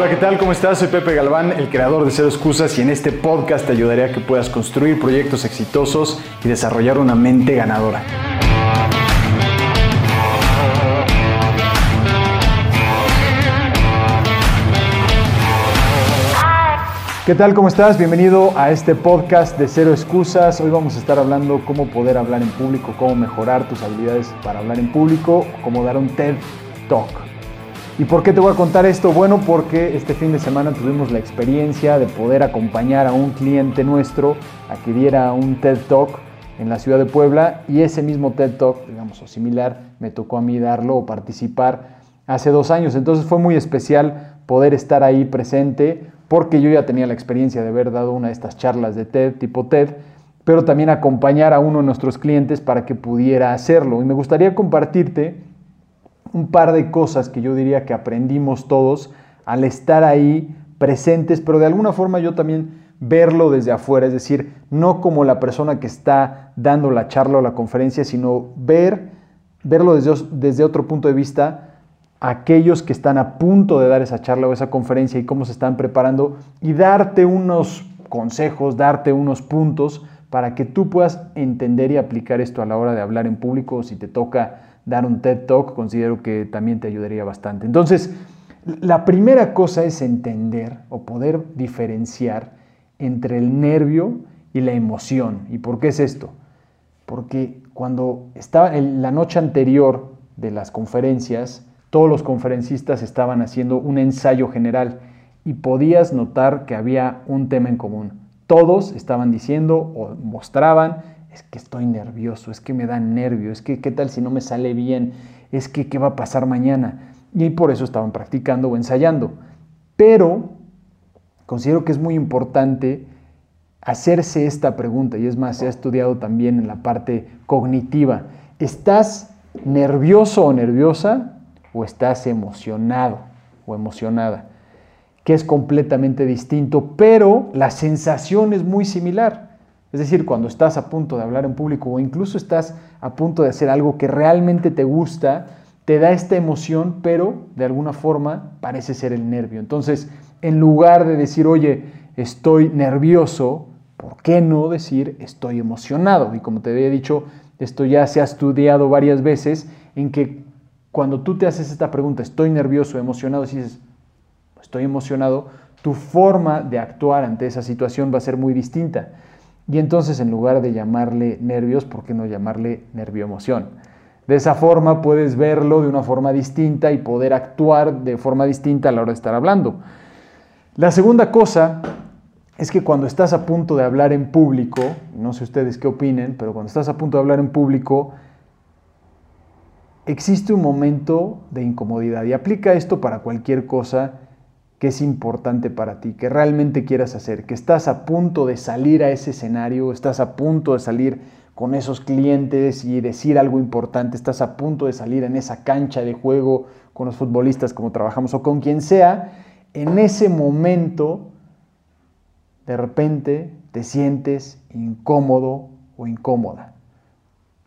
Hola, ¿qué tal? ¿Cómo estás? Soy Pepe Galván, el creador de Cero Excusas y en este podcast te ayudaré a que puedas construir proyectos exitosos y desarrollar una mente ganadora. ¿Qué tal? ¿Cómo estás? Bienvenido a este podcast de Cero Excusas. Hoy vamos a estar hablando cómo poder hablar en público, cómo mejorar tus habilidades para hablar en público, cómo dar un TED Talk. ¿Y por qué te voy a contar esto? Bueno, porque este fin de semana tuvimos la experiencia de poder acompañar a un cliente nuestro a que diera un TED Talk en la ciudad de Puebla y ese mismo TED Talk, digamos, o similar, me tocó a mí darlo o participar hace dos años. Entonces fue muy especial poder estar ahí presente porque yo ya tenía la experiencia de haber dado una de estas charlas de TED, tipo TED, pero también acompañar a uno de nuestros clientes para que pudiera hacerlo. Y me gustaría compartirte un par de cosas que yo diría que aprendimos todos al estar ahí presentes, pero de alguna forma yo también verlo desde afuera, es decir, no como la persona que está dando la charla o la conferencia, sino ver, verlo desde, desde otro punto de vista, aquellos que están a punto de dar esa charla o esa conferencia y cómo se están preparando y darte unos consejos, darte unos puntos para que tú puedas entender y aplicar esto a la hora de hablar en público o si te toca dar un TED Talk, considero que también te ayudaría bastante. Entonces, la primera cosa es entender o poder diferenciar entre el nervio y la emoción. ¿Y por qué es esto? Porque cuando estaba en la noche anterior de las conferencias, todos los conferencistas estaban haciendo un ensayo general y podías notar que había un tema en común. Todos estaban diciendo o mostraban es que estoy nervioso, es que me da nervio, es que qué tal si no me sale bien, es que qué va a pasar mañana. Y por eso estaban practicando o ensayando. Pero considero que es muy importante hacerse esta pregunta, y es más, se ha estudiado también en la parte cognitiva. ¿Estás nervioso o nerviosa o estás emocionado o emocionada? Que es completamente distinto, pero la sensación es muy similar. Es decir, cuando estás a punto de hablar en público o incluso estás a punto de hacer algo que realmente te gusta, te da esta emoción, pero de alguna forma parece ser el nervio. Entonces, en lugar de decir, oye, estoy nervioso, ¿por qué no decir estoy emocionado? Y como te había dicho, esto ya se ha estudiado varias veces en que cuando tú te haces esta pregunta, estoy nervioso, emocionado, si dices, estoy emocionado, tu forma de actuar ante esa situación va a ser muy distinta. Y entonces en lugar de llamarle nervios, ¿por qué no llamarle nervioemoción? De esa forma puedes verlo de una forma distinta y poder actuar de forma distinta a la hora de estar hablando. La segunda cosa es que cuando estás a punto de hablar en público, no sé ustedes qué opinen, pero cuando estás a punto de hablar en público, existe un momento de incomodidad y aplica esto para cualquier cosa que es importante para ti, que realmente quieras hacer, que estás a punto de salir a ese escenario, estás a punto de salir con esos clientes y decir algo importante, estás a punto de salir en esa cancha de juego con los futbolistas como trabajamos o con quien sea, en ese momento de repente te sientes incómodo o incómoda.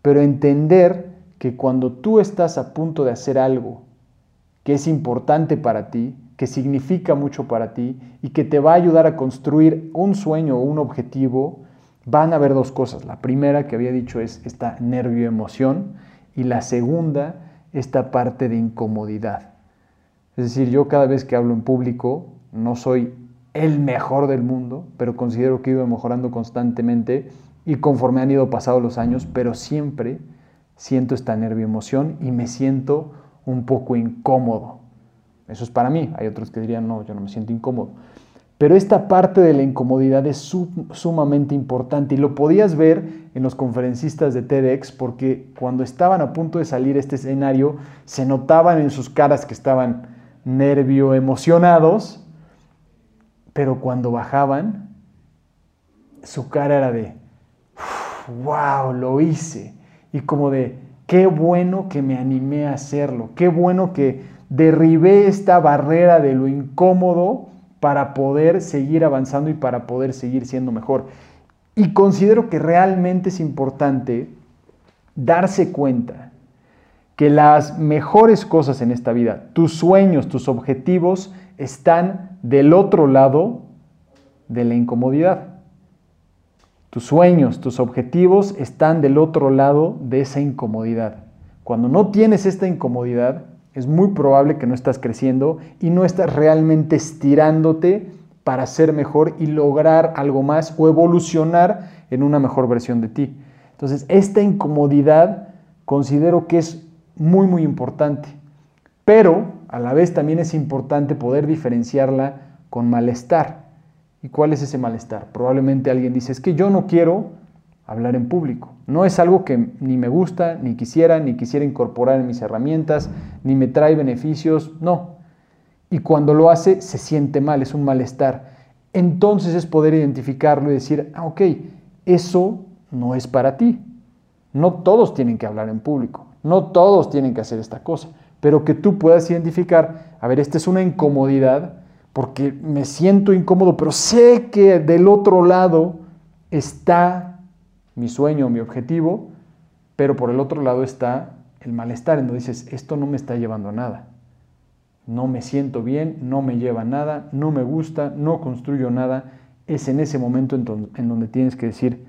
Pero entender que cuando tú estás a punto de hacer algo que es importante para ti, que significa mucho para ti y que te va a ayudar a construir un sueño o un objetivo, van a haber dos cosas. La primera que había dicho es esta nervio-emoción y la segunda, esta parte de incomodidad. Es decir, yo cada vez que hablo en público no soy el mejor del mundo, pero considero que ido mejorando constantemente y conforme han ido pasados los años, pero siempre siento esta nervio-emoción y me siento un poco incómodo. Eso es para mí. Hay otros que dirían, no, yo no me siento incómodo. Pero esta parte de la incomodidad es sumamente importante y lo podías ver en los conferencistas de TEDx porque cuando estaban a punto de salir este escenario se notaban en sus caras que estaban nervio emocionados, pero cuando bajaban su cara era de, wow, lo hice. Y como de, qué bueno que me animé a hacerlo, qué bueno que derribé esta barrera de lo incómodo para poder seguir avanzando y para poder seguir siendo mejor. Y considero que realmente es importante darse cuenta que las mejores cosas en esta vida, tus sueños, tus objetivos, están del otro lado de la incomodidad. Tus sueños, tus objetivos están del otro lado de esa incomodidad. Cuando no tienes esta incomodidad, es muy probable que no estás creciendo y no estás realmente estirándote para ser mejor y lograr algo más o evolucionar en una mejor versión de ti. Entonces, esta incomodidad considero que es muy, muy importante. Pero a la vez también es importante poder diferenciarla con malestar. ¿Y cuál es ese malestar? Probablemente alguien dice, es que yo no quiero hablar en público. No es algo que ni me gusta, ni quisiera, ni quisiera incorporar en mis herramientas, ni me trae beneficios, no. Y cuando lo hace, se siente mal, es un malestar. Entonces es poder identificarlo y decir, ah, ok, eso no es para ti. No todos tienen que hablar en público, no todos tienen que hacer esta cosa, pero que tú puedas identificar, a ver, esta es una incomodidad porque me siento incómodo, pero sé que del otro lado está mi sueño, mi objetivo, pero por el otro lado está el malestar, en donde dices, esto no me está llevando a nada. No me siento bien, no me lleva a nada, no me gusta, no construyo nada. Es en ese momento en donde tienes que decir,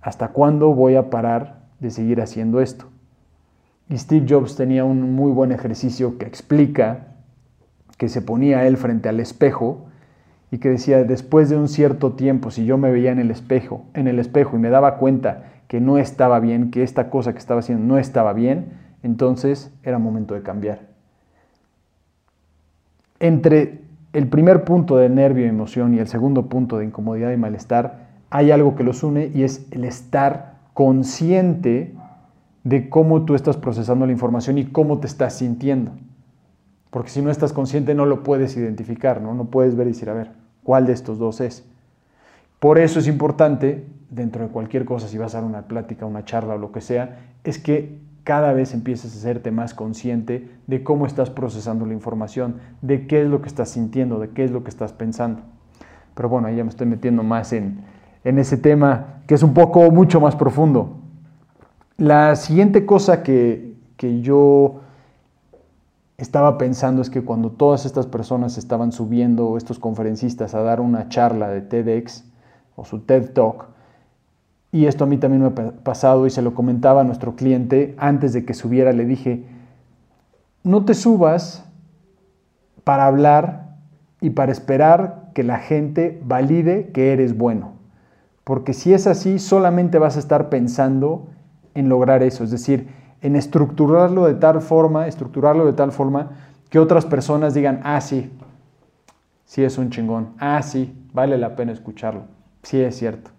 ¿hasta cuándo voy a parar de seguir haciendo esto? Y Steve Jobs tenía un muy buen ejercicio que explica que se ponía él frente al espejo y que decía, después de un cierto tiempo, si yo me veía en el espejo, en el espejo y me daba cuenta que no estaba bien, que esta cosa que estaba haciendo no estaba bien, entonces era momento de cambiar. Entre el primer punto de nervio y emoción y el segundo punto de incomodidad y malestar, hay algo que los une y es el estar consciente de cómo tú estás procesando la información y cómo te estás sintiendo. Porque si no estás consciente no lo puedes identificar, ¿no? No puedes ver y decir, a ver, ¿cuál de estos dos es? Por eso es importante, dentro de cualquier cosa, si vas a dar una plática, una charla o lo que sea, es que cada vez empieces a hacerte más consciente de cómo estás procesando la información, de qué es lo que estás sintiendo, de qué es lo que estás pensando. Pero bueno, ahí ya me estoy metiendo más en, en ese tema que es un poco mucho más profundo. La siguiente cosa que, que yo estaba pensando es que cuando todas estas personas estaban subiendo, estos conferencistas, a dar una charla de TEDx o su TED Talk, y esto a mí también me ha pasado y se lo comentaba a nuestro cliente antes de que subiera, le dije, no te subas para hablar y para esperar que la gente valide que eres bueno. Porque si es así, solamente vas a estar pensando en lograr eso, es decir, en estructurarlo de tal forma, estructurarlo de tal forma que otras personas digan, ah, sí, sí es un chingón, ah, sí, vale la pena escucharlo, sí es cierto.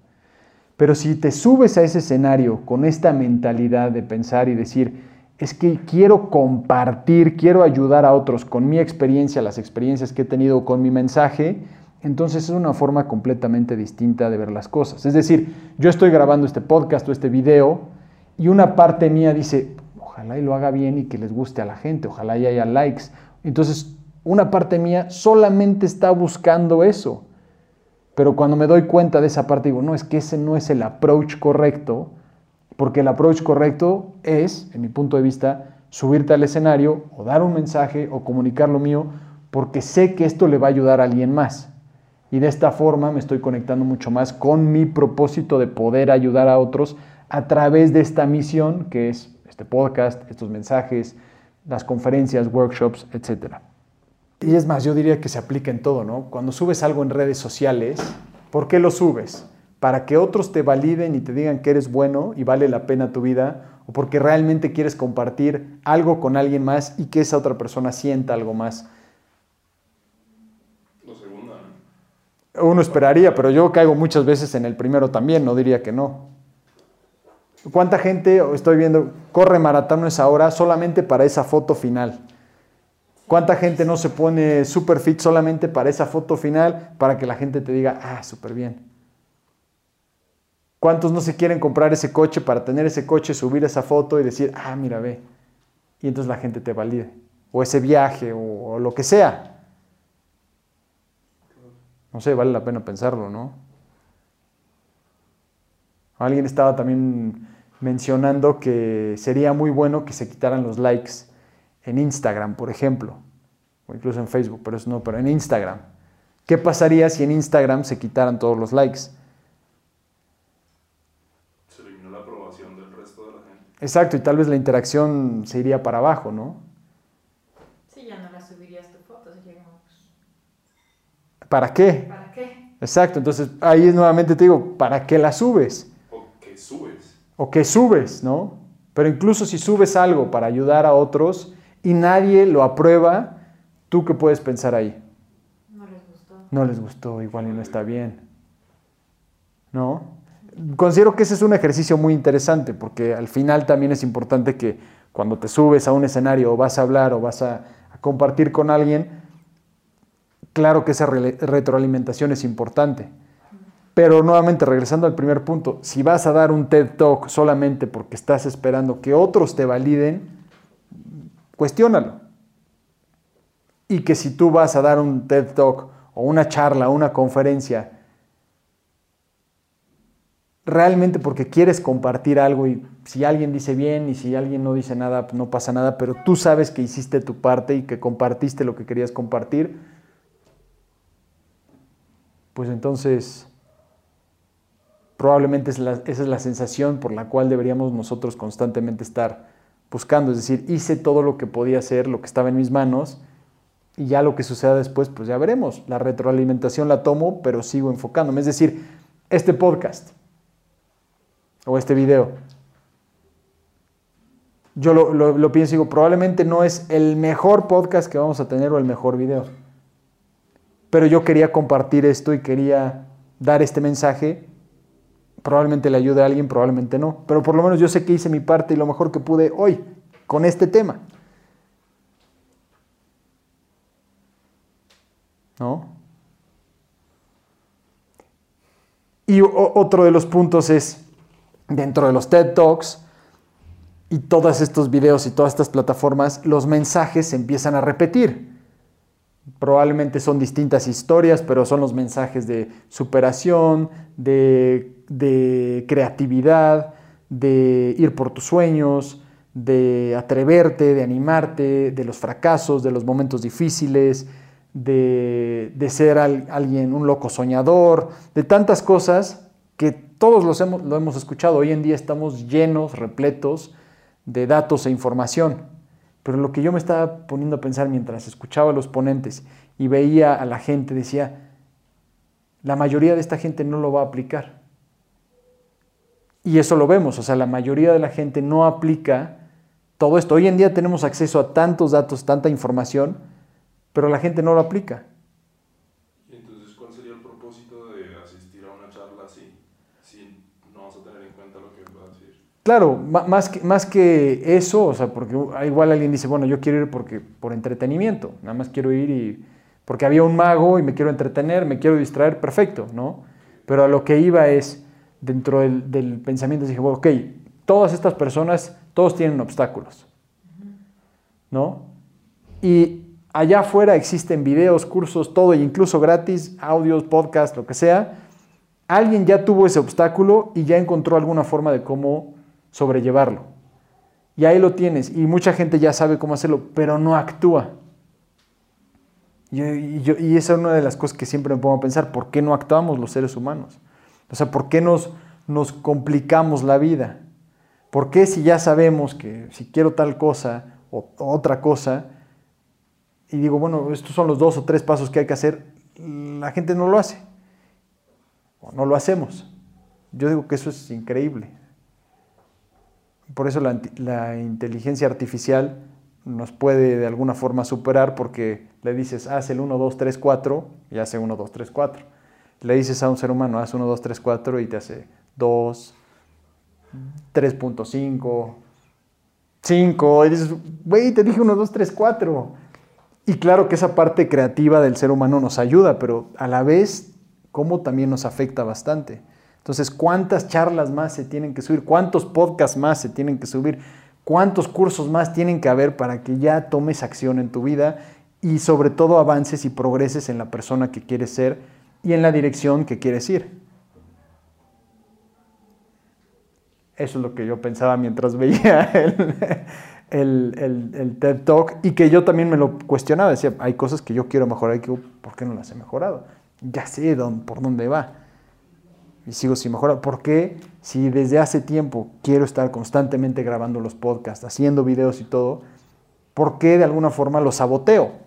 Pero si te subes a ese escenario con esta mentalidad de pensar y decir, es que quiero compartir, quiero ayudar a otros con mi experiencia, las experiencias que he tenido con mi mensaje, entonces es una forma completamente distinta de ver las cosas. Es decir, yo estoy grabando este podcast o este video y una parte mía dice, ojalá y lo haga bien y que les guste a la gente, ojalá y haya likes. Entonces, una parte mía solamente está buscando eso. Pero cuando me doy cuenta de esa parte, digo, no, es que ese no es el approach correcto, porque el approach correcto es, en mi punto de vista, subirte al escenario o dar un mensaje o comunicar lo mío, porque sé que esto le va a ayudar a alguien más y de esta forma me estoy conectando mucho más con mi propósito de poder ayudar a otros a través de esta misión que es este podcast, estos mensajes, las conferencias, workshops, etc. Y es más, yo diría que se aplica en todo, ¿no? Cuando subes algo en redes sociales, ¿por qué lo subes? ¿Para que otros te validen y te digan que eres bueno y vale la pena tu vida? ¿O porque realmente quieres compartir algo con alguien más y que esa otra persona sienta algo más? uno esperaría, pero yo caigo muchas veces en el primero también, no diría que no. ¿Cuánta gente, estoy viendo, corre maratones ahora solamente para esa foto final? ¿Cuánta gente no se pone super fit solamente para esa foto final para que la gente te diga, ah, súper bien? ¿Cuántos no se quieren comprar ese coche para tener ese coche, subir esa foto y decir, ah, mira, ve? Y entonces la gente te valide. O ese viaje, o, o lo que sea. No sé, vale la pena pensarlo, ¿no? Alguien estaba también mencionando que sería muy bueno que se quitaran los likes en Instagram, por ejemplo, o incluso en Facebook, pero eso no, pero en Instagram. ¿Qué pasaría si en Instagram se quitaran todos los likes? Se eliminó la aprobación del resto de la gente. Exacto, y tal vez la interacción se iría para abajo, ¿no? Sí, ya no la subirías tu foto, sería como, pues, ¿Para qué? ¿para qué? Exacto, entonces ahí nuevamente te digo, ¿para qué la subes? O que subes. O que subes, ¿no? Pero incluso si subes algo para ayudar a otros y nadie lo aprueba, ¿tú qué puedes pensar ahí? No les gustó. No les gustó, igual y no está bien. ¿No? Considero que ese es un ejercicio muy interesante porque al final también es importante que cuando te subes a un escenario o vas a hablar o vas a, a compartir con alguien, claro que esa retroalimentación es importante. Pero nuevamente, regresando al primer punto, si vas a dar un TED Talk solamente porque estás esperando que otros te validen, cuestiónalo. Y que si tú vas a dar un TED Talk o una charla, una conferencia, realmente porque quieres compartir algo y si alguien dice bien y si alguien no dice nada, no pasa nada, pero tú sabes que hiciste tu parte y que compartiste lo que querías compartir, pues entonces probablemente es la- esa es la sensación por la cual deberíamos nosotros constantemente estar buscando, es decir, hice todo lo que podía hacer, lo que estaba en mis manos, y ya lo que suceda después, pues ya veremos. La retroalimentación la tomo, pero sigo enfocándome. Es decir, este podcast o este video, yo lo, lo- lo pienso y digo, probablemente no es el mejor podcast que vamos a tener o el mejor video, pero yo quería compartir esto y quería dar este mensaje. Probablemente le ayude a alguien, probablemente no, pero por lo menos yo sé que hice mi parte y lo mejor que pude hoy con este tema. ¿no? Y otro de los puntos es, dentro de los TED Talks y todos estos videos y todas estas plataformas, los mensajes se empiezan a repetir. Probablemente son distintas historias, pero son los mensajes de superación, de, de creatividad, de ir por tus sueños, de atreverte, de animarte, de los fracasos, de los momentos difíciles, de, de ser al- alguien, un loco soñador, de tantas cosas que todos los hemos, lo hemos escuchado. Hoy en día estamos llenos, repletos de datos e información. Pero lo que yo me estaba poniendo a pensar mientras escuchaba a los ponentes y veía a la gente, decía, la mayoría de esta gente no lo va a aplicar. Y eso lo vemos, o sea, la mayoría de la gente no aplica todo esto. Hoy en día tenemos acceso a tantos datos, tanta información, pero la gente no lo aplica. Entonces, ¿cuál sería el propósito de asistir a una charla así? Si no vas a tener en cuenta lo que va a decir. Claro, más que, más que eso, o sea, porque igual alguien dice, bueno, yo quiero ir porque, por entretenimiento, nada más quiero ir y porque había un mago y me quiero entretener, me quiero distraer, perfecto, ¿no? Pero a lo que iba es, dentro del, pensamiento, dije, bueno, ok, todas estas personas, todos tienen obstáculos, ¿no? Y allá afuera existen videos, cursos, todo, e incluso gratis, audios, podcast, lo que sea. Alguien ya tuvo ese obstáculo y ya encontró alguna forma de cómo sobrellevarlo. Y ahí lo tienes. Y mucha gente ya sabe cómo hacerlo, pero no actúa. Y, y esa es una de las cosas que siempre me pongo a pensar, ¿por qué no actuamos los seres humanos? O sea, ¿por qué nos, nos complicamos la vida? ¿Por qué si ya sabemos que si quiero tal cosa o otra cosa, y digo, bueno, estos son los dos o tres pasos que hay que hacer, la gente no lo hace? O no lo hacemos. Yo digo que eso es increíble. Por eso la, la inteligencia artificial nos puede de alguna forma superar porque le dices, haz el 1, 2, 3, 4 y hace 1, 2, 3, 4. Le dices a un ser humano, haz 1, 2, 3, 4 y te hace 2, 3.5, 5. Y dices, güey, te dije 1, 2, 3, 4. Y claro que esa parte creativa del ser humano nos ayuda, pero a la vez, cómo también nos afecta bastante. Entonces, ¿cuántas charlas más se tienen que subir? ¿Cuántos podcasts más se tienen que subir? ¿Cuántos cursos más tienen que haber para que ya tomes acción en tu vida y sobre todo avances y progreses en la persona que quieres ser y en la dirección que quieres ir? Eso es lo que yo pensaba mientras veía el, el, el, TED Talk y que yo también me lo cuestionaba. Decía, hay cosas que yo quiero mejorar y que, ¿por qué no las he mejorado? Ya sé dónde, por dónde va. Y sigo sin mejorar. ¿Por qué? Si desde hace tiempo quiero estar constantemente grabando los podcasts, haciendo videos y todo, ¿por qué de alguna forma los saboteo?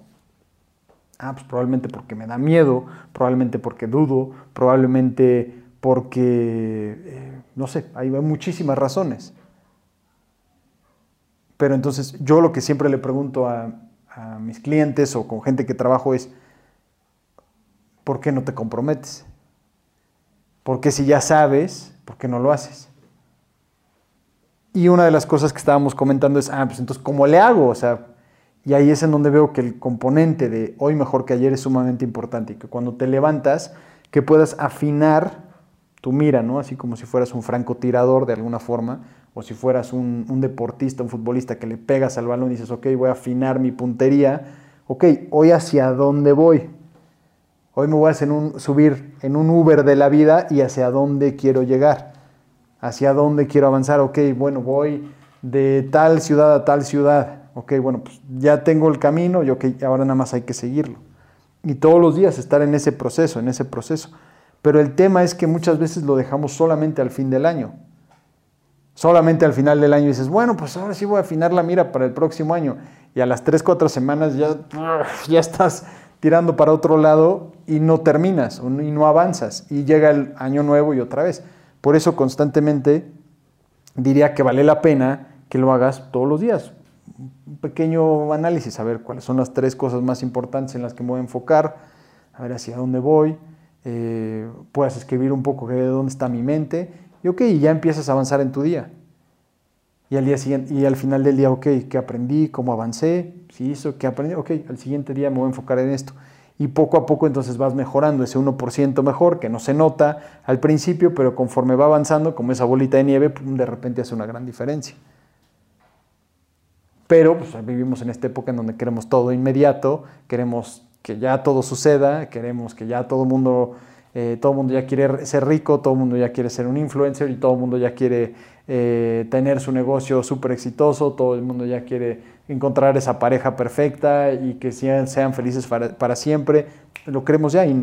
Ah, pues probablemente porque me da miedo, probablemente porque dudo, probablemente porque, eh, no sé, hay muchísimas razones. Pero entonces yo lo que siempre le pregunto a, a mis clientes o con gente que trabajo es, ¿por qué no te comprometes? Porque si ya sabes, ¿por qué no lo haces? Y una de las cosas que estábamos comentando es, ah, pues entonces, ¿cómo le hago? O sea, y ahí es en donde veo que el componente de hoy mejor que ayer es sumamente importante y que cuando te levantas, que puedas afinar tu mira, ¿no? Así como si fueras un francotirador de alguna forma, o si fueras un, deportista, un futbolista que le pegas al balón y dices, ok, voy a afinar mi puntería, ok, hoy hacia dónde voy. Hoy me voy a subir en un Uber de la vida y hacia dónde quiero llegar, hacia dónde quiero avanzar, ok, bueno, voy de tal ciudad a tal ciudad, ok, bueno, pues ya tengo el camino y ok, ahora nada más hay que seguirlo. Y todos los días estar en ese proceso, en ese proceso. Pero el tema es que muchas veces lo dejamos solamente al fin del año solamente al final del año dices, bueno, pues ahora sí voy a afinar la mira para el próximo año. Y a las 3, 4 semanas ya, ya estás tirando para otro lado y no terminas y no avanzas. Y llega el año nuevo y otra vez. Por eso constantemente diría que vale la pena que lo hagas todos los días. Un pequeño análisis, a ver cuáles son las tres cosas más importantes en las que me voy a enfocar, a ver hacia dónde voy. Eh, puedas escribir un poco de dónde está mi mente y ok, ya empiezas a avanzar en tu día. Y al día siguiente, y al final del día, ok, ¿qué aprendí? ¿Cómo avancé? ¿Sí hizo? ¿Qué aprendí? Ok, al siguiente día me voy a enfocar en esto. Y poco a poco entonces vas mejorando ese 1% mejor, que no se nota al principio, pero conforme va avanzando, como esa bolita de nieve, de repente hace una gran diferencia. Pero pues, vivimos en esta época en donde queremos todo inmediato, queremos que ya todo suceda, queremos que ya todo mundo eh, todo mundo ya quiere ser rico, todo el mundo ya quiere ser un influencer y todo el mundo ya quiere eh, tener su negocio súper exitoso, todo el mundo ya quiere encontrar esa pareja perfecta y que sean, felices para, siempre. Lo creemos ya y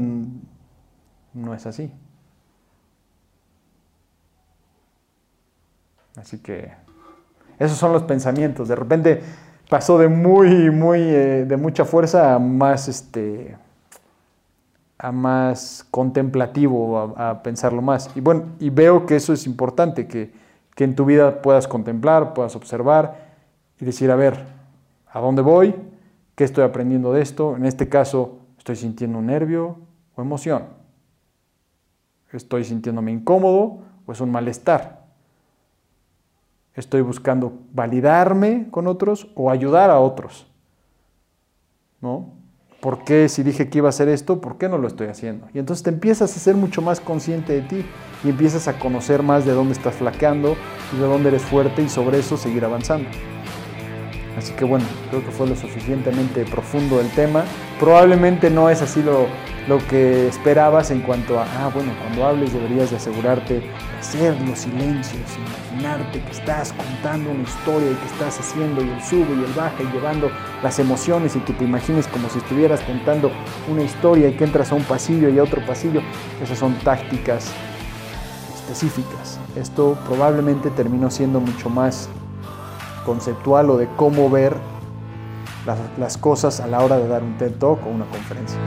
no es así. Así que esos son los pensamientos. De repente pasó de muy, muy, eh, de mucha fuerza a más, este, a más contemplativo, a, pensarlo más. Y bueno, y veo que eso es importante, que, que en tu vida puedas contemplar, puedas observar y decir, a ver, ¿a dónde voy? ¿Qué estoy aprendiendo de esto? En este caso, ¿estoy sintiendo un nervio o emoción? ¿Estoy sintiéndome incómodo o es un malestar? ¿Estoy buscando validarme con otros o ayudar a otros? ¿No? ¿Por qué si dije que iba a hacer esto, por qué no lo estoy haciendo? Y entonces te empiezas a ser mucho más consciente de ti y empiezas a conocer más de dónde estás flaqueando y de dónde eres fuerte y sobre eso seguir avanzando. Así que bueno, creo que fue lo suficientemente profundo el tema. Probablemente no es así lo, lo que esperabas en cuanto a, ah, bueno, cuando hables deberías de asegurarte de hacer los silencios, imaginarte que estás contando una historia y que estás haciendo y el sube y el baja y llevando las emociones y que te imagines como si estuvieras contando una historia y que entras a un pasillo y a otro pasillo. Esas son tácticas específicas. Esto probablemente terminó siendo mucho más conceptual o de cómo ver las, las cosas a la hora de dar un TED Talk o una conferencia.